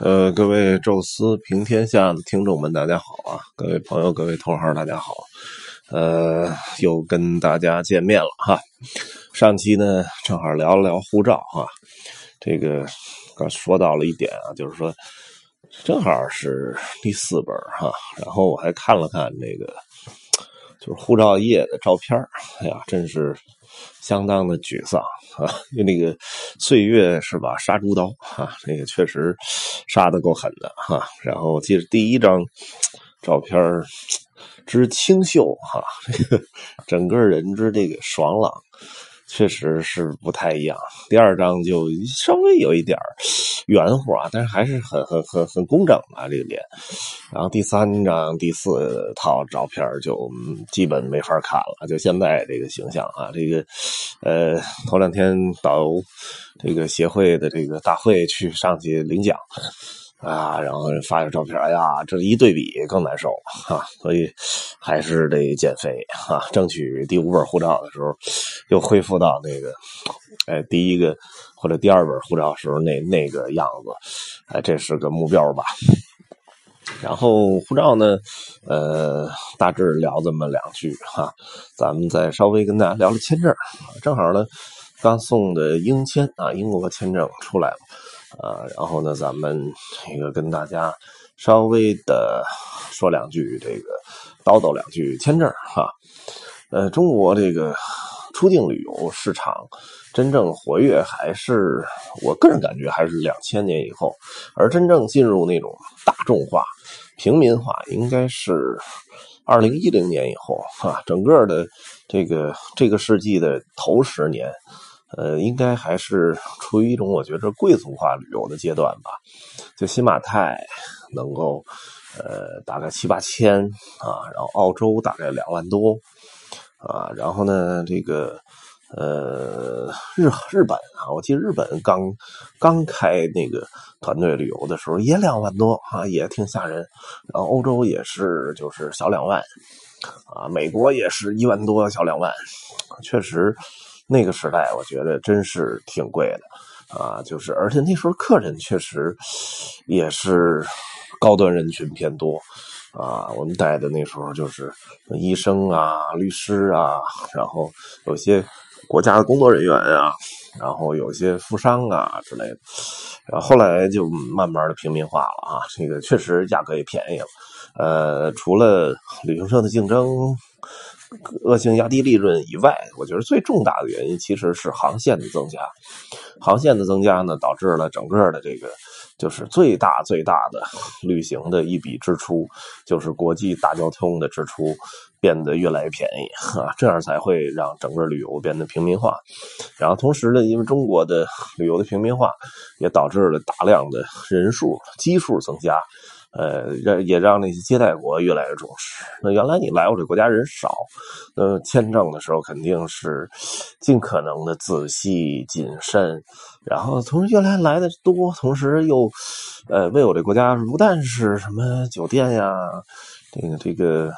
呃，各位宙斯平天下的听众们，大家好啊！各位朋友，各位同行，大家好。呃，又跟大家见面了哈。上期呢，正好聊了聊护照哈。这个刚说到了一点啊，就是说，正好是第四本哈。然后我还看了看那个，就是护照页的照片哎呀，真是。相当的沮丧啊！因为那个岁月是把杀猪刀啊，那个确实杀的够狠的哈。然后我记得第一张照片之清秀哈，这个整个人之这个爽朗。确实是不太一样。第二张就稍微有一点圆乎啊，但是还是很很很很工整啊，这个脸。然后第三张、第四套照片就基本没法看了，就现在这个形象啊，这个呃，头两天导游这个协会的这个大会去上去领奖。啊，然后发个照片，哎呀，这一对比更难受啊，所以还是得减肥啊，争取第五本护照的时候又恢复到那个，哎，第一个或者第二本护照时候那那个样子，哎，这是个目标吧。然后护照呢，呃，大致聊这么两句哈，咱们再稍微跟大家聊聊签证，正好呢，刚送的英签啊，英国签证出来了。啊，然后呢，咱们这个跟大家稍微的说两句，这个叨叨两句签证哈。呃，中国这个出境旅游市场真正活跃，还是我个人感觉还是两千年以后，而真正进入那种大众化、平民化，应该是二零一零年以后哈。整个的这个这个世纪的头十年。呃，应该还是处于一种我觉着贵族化旅游的阶段吧。就新马泰能够呃大概七八千啊，然后澳洲大概两万多啊，然后呢这个呃日日本啊，我记得日本刚刚开那个团队旅游的时候也两万多啊，也挺吓人。然后欧洲也是就是小两万啊，美国也是一万多小两万，确实。那个时代，我觉得真是挺贵的，啊，就是而且那时候客人确实也是高端人群偏多，啊，我们带的那时候就是医生啊、律师啊，然后有些国家的工作人员啊，然后有些富商啊之类的，然后后来就慢慢的平民化了啊，这个确实价格也便宜了，呃，除了旅行社的竞争。恶性压低利润以外，我觉得最重大的原因其实是航线的增加。航线的增加呢，导致了整个的这个就是最大最大的旅行的一笔支出，就是国际大交通的支出变得越来越便宜啊，这样才会让整个旅游变得平民化。然后同时呢，因为中国的旅游的平民化，也导致了大量的人数基数增加。呃，让也让那些接待国越来越重视。那原来你来我这国家人少，呃，签证的时候肯定是尽可能的仔细谨慎，然后同时越来来的多，同时又呃为我这国家不但是什么酒店呀，这个这个。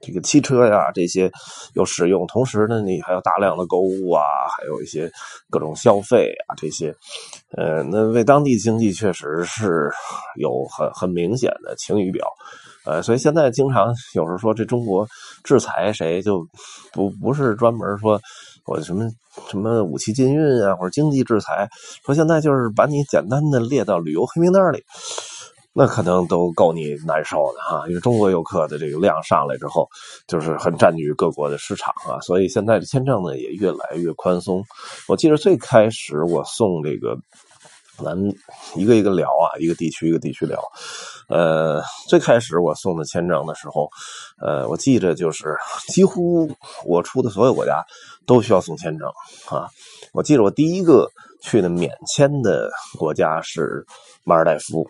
这个汽车呀，这些有使用，同时呢，你还有大量的购物啊，还有一些各种消费啊，这些，呃，那为当地经济确实是有很很明显的晴雨表，呃，所以现在经常有时候说这中国制裁谁，就不不是专门说我什么什么武器禁运啊，或者经济制裁，说现在就是把你简单的列到旅游黑名单里。那可能都够你难受的哈，因为中国游客的这个量上来之后，就是很占据各国的市场啊，所以现在的签证呢也越来越宽松。我记得最开始我送这个，咱一个一个聊啊，一个地区一个地区聊。呃，最开始我送的签证的时候，呃，我记着就是几乎我出的所有国家都需要送签证啊。我记得我第一个去的免签的国家是马尔代夫。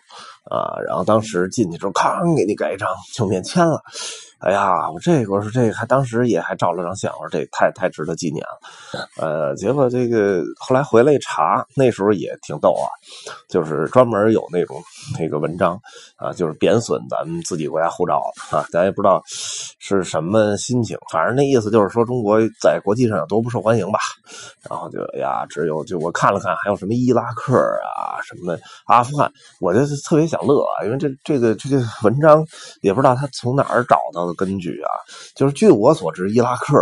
啊，然后当时进去之后，吭给你盖一张就免签了。哎呀，我这个我说这个还当时也还照了张相，我说这太太值得纪念了。呃，结果这个后来回来一查，那时候也挺逗啊，就是专门有那种那个文章啊，就是贬损咱们自己国家护照啊，咱也不知道是什么心情，反正那意思就是说中国在国际上有多不受欢迎吧。然后就哎呀，只有就我看了看，还有什么伊拉克啊，什么阿富汗，我就是特别想乐啊，因为这这个这个文章也不知道他从哪儿找到的根据啊。就是据我所知，伊拉克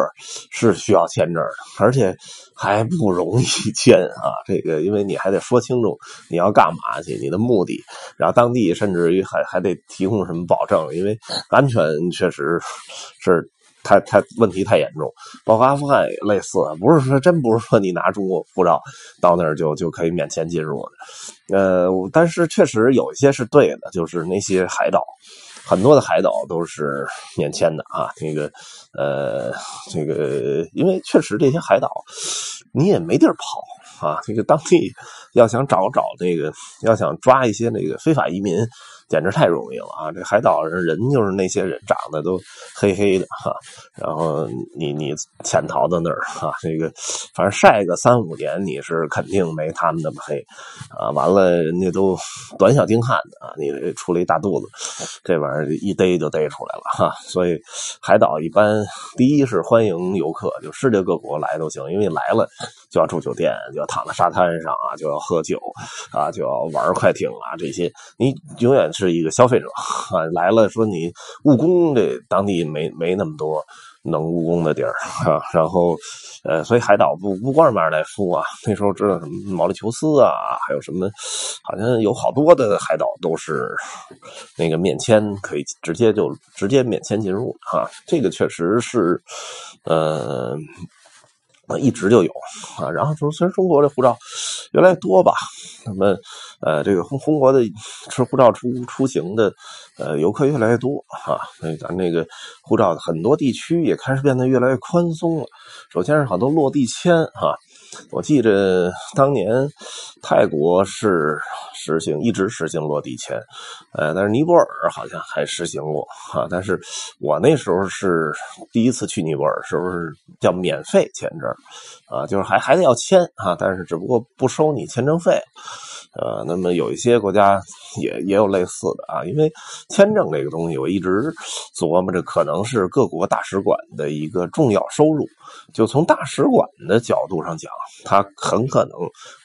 是需要签证的，而且还不容易签啊。这个因为你还得说清楚你要干嘛去，你的目的，然后当地甚至于还还得提供什么保证，因为安全确实是。太太问题太严重，包括阿富汗也类似，不是说真不是说你拿中国护照到那儿就就可以免签进入的，呃，但是确实有一些是对的，就是那些海岛，很多的海岛都是免签的啊，这个呃，这个因为确实这些海岛你也没地儿跑啊，这个当地要想找找那个，要想抓一些那个非法移民。简直太容易了啊！这海岛上人就是那些人，长得都黑黑的哈。然后你你潜逃到那儿哈，这个反正晒个三五年，你是肯定没他们那么黑啊。完了，人家都短小精悍的啊，你出了一大肚子，这玩意儿一逮就逮出来了哈。所以海岛一般第一是欢迎游客，就世界各国来都行，因为来了就要住酒店，就要躺在沙滩上啊，就要喝酒啊，就要玩快艇啊，这些你永远是。一个消费者啊，来了说你务工，这当地没没那么多能务工的地儿啊。然后，呃，所以海岛不不光是马尔代夫啊，那时候知道什么毛里求斯啊，还有什么，好像有好多的海岛都是那个免签，可以直接就直接免签进入啊。这个确实是，呃。一直就有啊，然后说虽然中国的护照越来越多吧，那么呃，这个中中国的持护照出出行的呃游客越来越多啊，所以咱这个护照很多地区也开始变得越来越宽松了。首先是好多落地签哈。我记着当年泰国是实行一直实行落地签，呃，但是尼泊尔好像还实行过哈。但是我那时候是第一次去尼泊尔，时候是叫免费签证啊，就是还还得要签啊，但是只不过不收你签证费。呃，那么有一些国家也也有类似的啊，因为签证这个东西，我一直琢磨着可能是各国大使馆的一个重要收入。就从大使馆的角度上讲，他很可能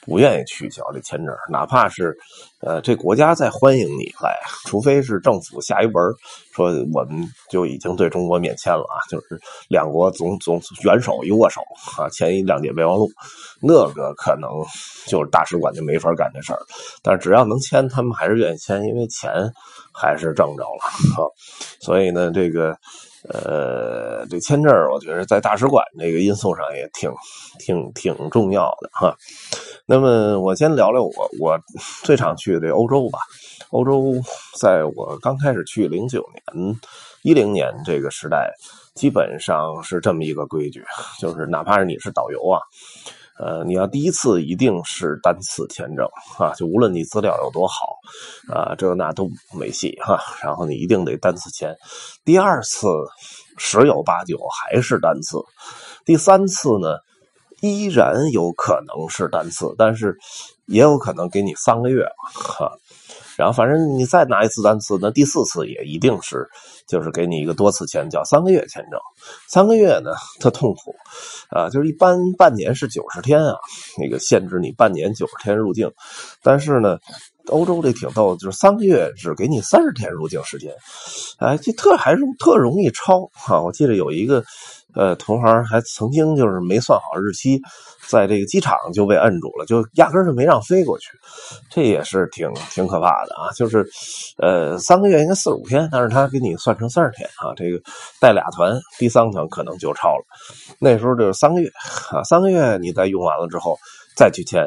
不愿意取消这签证，哪怕是呃这国家在欢迎你来，除非是政府下一文说我们就已经对中国免签了啊，就是两国总总元首一握手啊，签一谅解备忘录，那个可能就是大使馆就没法干这事儿。但是只要能签，他们还是愿意签，因为钱还是挣着了啊。所以呢，这个。呃，这签证我觉得在大使馆这个因素上也挺、挺、挺重要的哈。那么我先聊聊我我最常去的欧洲吧。欧洲在我刚开始去零九年、一零年这个时代，基本上是这么一个规矩，就是哪怕是你是导游啊。呃，你要第一次一定是单次签证啊，就无论你资料有多好啊，这那都没戏哈。然后你一定得单次签，第二次十有八九还是单次，第三次呢依然有可能是单次，但是也有可能给你三个月哈。然后反正你再拿一次单次，那第四次也一定是，就是给你一个多次签，叫三个月签证。三个月呢，特痛苦，啊，就是一般半年是九十天啊，那个限制你半年九十天入境，但是呢。欧洲这挺逗，就是三个月只给你三十天入境时间，哎，这特还是特容易超哈。我记得有一个呃同行还曾经就是没算好日期，在这个机场就被摁住了，就压根就没让飞过去，这也是挺挺可怕的啊。就是呃三个月应该四十五天，但是他给你算成三十天啊，这个带俩团，第三个团可能就超了。那时候就是三个月啊，三个月你再用完了之后再去签。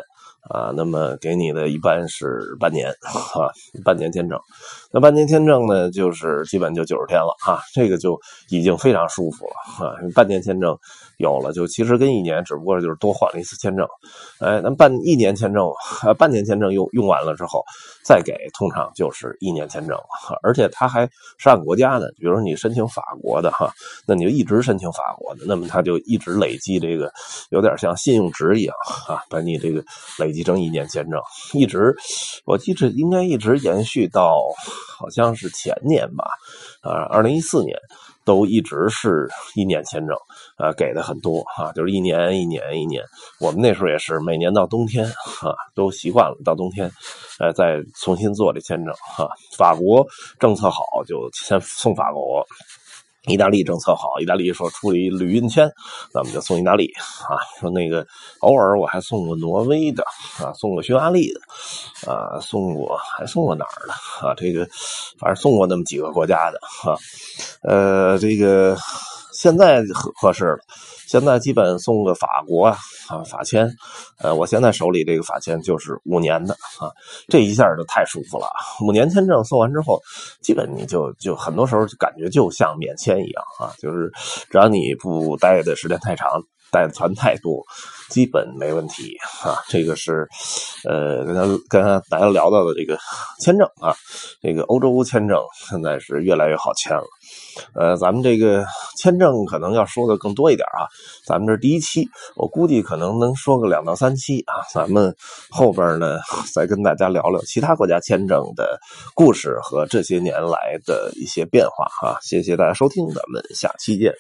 啊，那么给你的一般是半年，啊，半年签证。那半年签证呢，就是基本就九十天了，哈，这个就已经非常舒服了，啊，半年签证有了，就其实跟一年只不过就是多换了一次签证。哎，那半一年签证，半年签证用用完了之后，再给，通常就是一年签证，而且他还是按国家的，比如说你申请法国的，哈，那你就一直申请法国的，那么他就一直累积这个，有点像信用值一样，啊，把你这个累。累计成一年签证，一直，我记着应该一直延续到好像是前年吧，啊，二零一四年，都一直是一年签证，啊，给的很多啊，就是一年一年一年。我们那时候也是每年到冬天啊，都习惯了到冬天，呃，在重新做这签证哈。法国政策好，就先送法国。意大利政策好，意大利说出了一旅运签，咱们就送意大利啊。说那个偶尔我还送过挪威的啊，送过匈牙利的啊，送过还送过哪儿的啊？这个反正送过那么几个国家的哈。呃，这个现在合合适了。现在基本送个法国啊啊法签，呃，我现在手里这个法签就是五年的啊，这一下就太舒服了。五年签证送完之后，基本你就就很多时候感觉就像免签一样啊，就是只要你不待的时间太长，带团太多，基本没问题啊。这个是呃，跟刚跟大家聊到的这个签证啊，这个欧洲签证现在是越来越好签了。呃，咱们这个签证可能要说的更多一点啊。咱们这第一期，我估计可能能说个两到三期啊。咱们后边呢，再跟大家聊聊其他国家签证的故事和这些年来的一些变化啊。谢谢大家收听，咱们下期见。